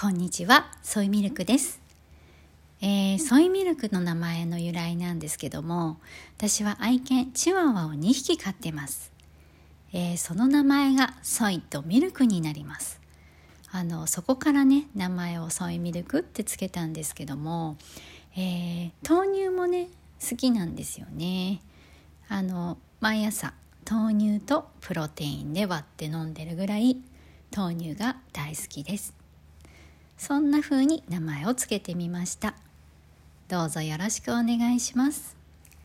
こんにちは、ソイミルクです。えー、ソイミルクの名前の由来なんですけども、私は愛犬チワワを2匹飼ってます。えー、その名前がソイとミルクになります。あのそこからね名前をソイミルクってつけたんですけども、えー、豆乳もね好きなんですよね。あの毎朝豆乳とプロテインで割って飲んでるぐらい豆乳が大好きですそんな風に名前をつけてみました。どうぞよろしくお願いします。